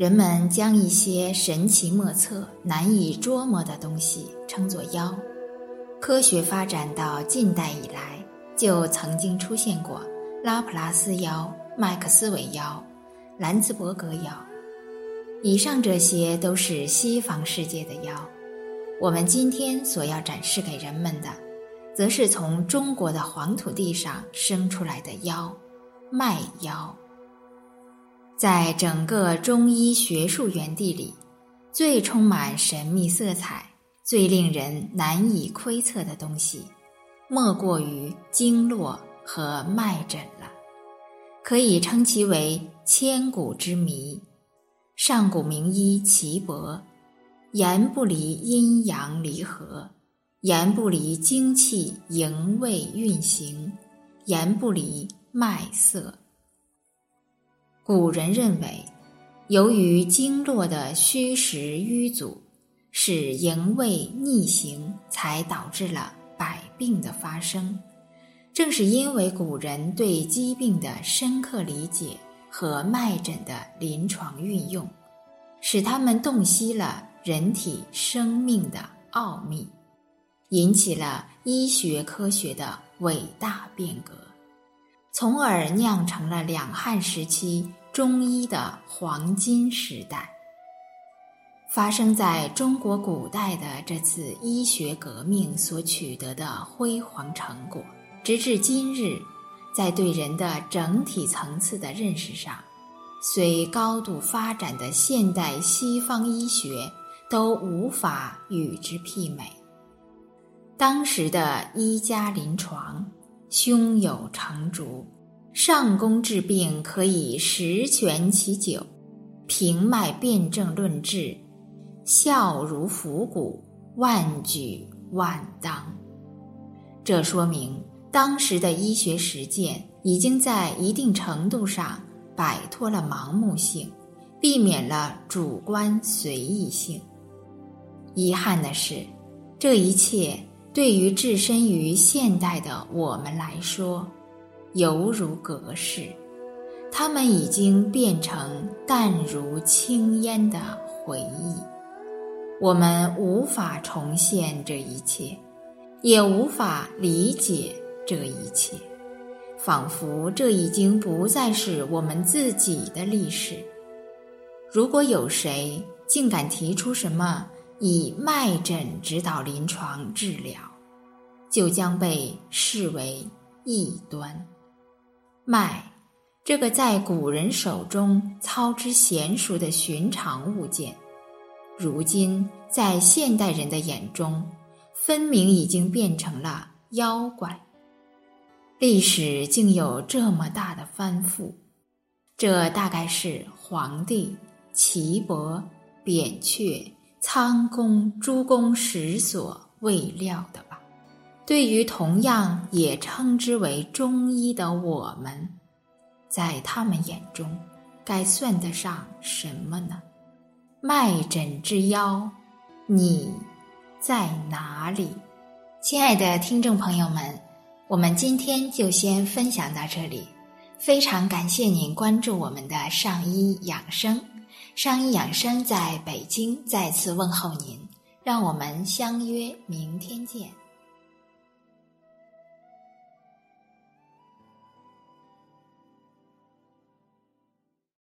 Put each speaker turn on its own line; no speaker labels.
人们将一些神奇莫测、难以捉摸的东西称作妖。科学发展到近代以来，就曾经出现过拉普拉斯妖、麦克斯韦妖、兰茨伯格妖。以上这些都是西方世界的妖。我们今天所要展示给人们的，则是从中国的黄土地上生出来的妖——麦妖。在整个中医学术园地里，最充满神秘色彩、最令人难以窥测的东西，莫过于经络和脉诊了。可以称其为千古之谜。上古名医岐伯，言不离阴阳离合，言不离精气营卫运行，言不离脉色。古人认为，由于经络的虚实瘀阻，使营卫逆行，才导致了百病的发生。正是因为古人对疾病的深刻理解和脉诊的临床运用，使他们洞悉了人体生命的奥秘，引起了医学科学的伟大变革，从而酿成了两汉时期。中医的黄金时代，发生在中国古代的这次医学革命所取得的辉煌成果，直至今日，在对人的整体层次的认识上，虽高度发展的现代西方医学都无法与之媲美。当时的医家临床，胸有成竹。上工治病可以十全其九，平脉辨证论治，效如伏骨，万举万当。这说明当时的医学实践已经在一定程度上摆脱了盲目性，避免了主观随意性。遗憾的是，这一切对于置身于现代的我们来说。犹如隔世，他们已经变成淡如轻烟的回忆。我们无法重现这一切，也无法理解这一切，仿佛这已经不再是我们自己的历史。如果有谁竟敢提出什么以脉诊指导临床治疗，就将被视为异端。脉，这个在古人手中操之娴熟的寻常物件，如今在现代人的眼中，分明已经变成了妖怪。历史竟有这么大的翻覆，这大概是黄帝、岐伯、扁鹊、仓公、诸公时所未料的吧。对于同样也称之为中医的我们，在他们眼中，该算得上什么呢？脉诊之妖，你在哪里？亲爱的听众朋友们，我们今天就先分享到这里。非常感谢您关注我们的上医养生，尚医养生在北京再次问候您，让我们相约明天见。